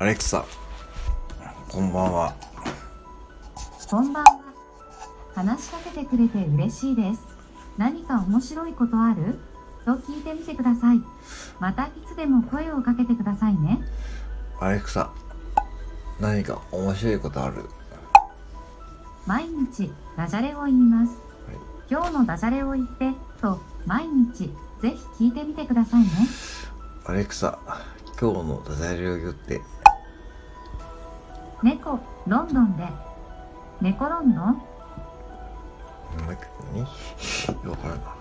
アレクサ、こんばんは。こんばんは。話しかけてくれて嬉しいです。何か面白いことある？と聞いてみてください。またいつでも声をかけてくださいね。アレクサ、何か面白いことある？毎日ダジャレを言います。今日のダジャレを言ってと毎日ぜひ聞いてみてくださいね。アレクサ、今日のダジャレを言って。猫ロンドンで。猫ロンドン？もう一回何よくわからんな。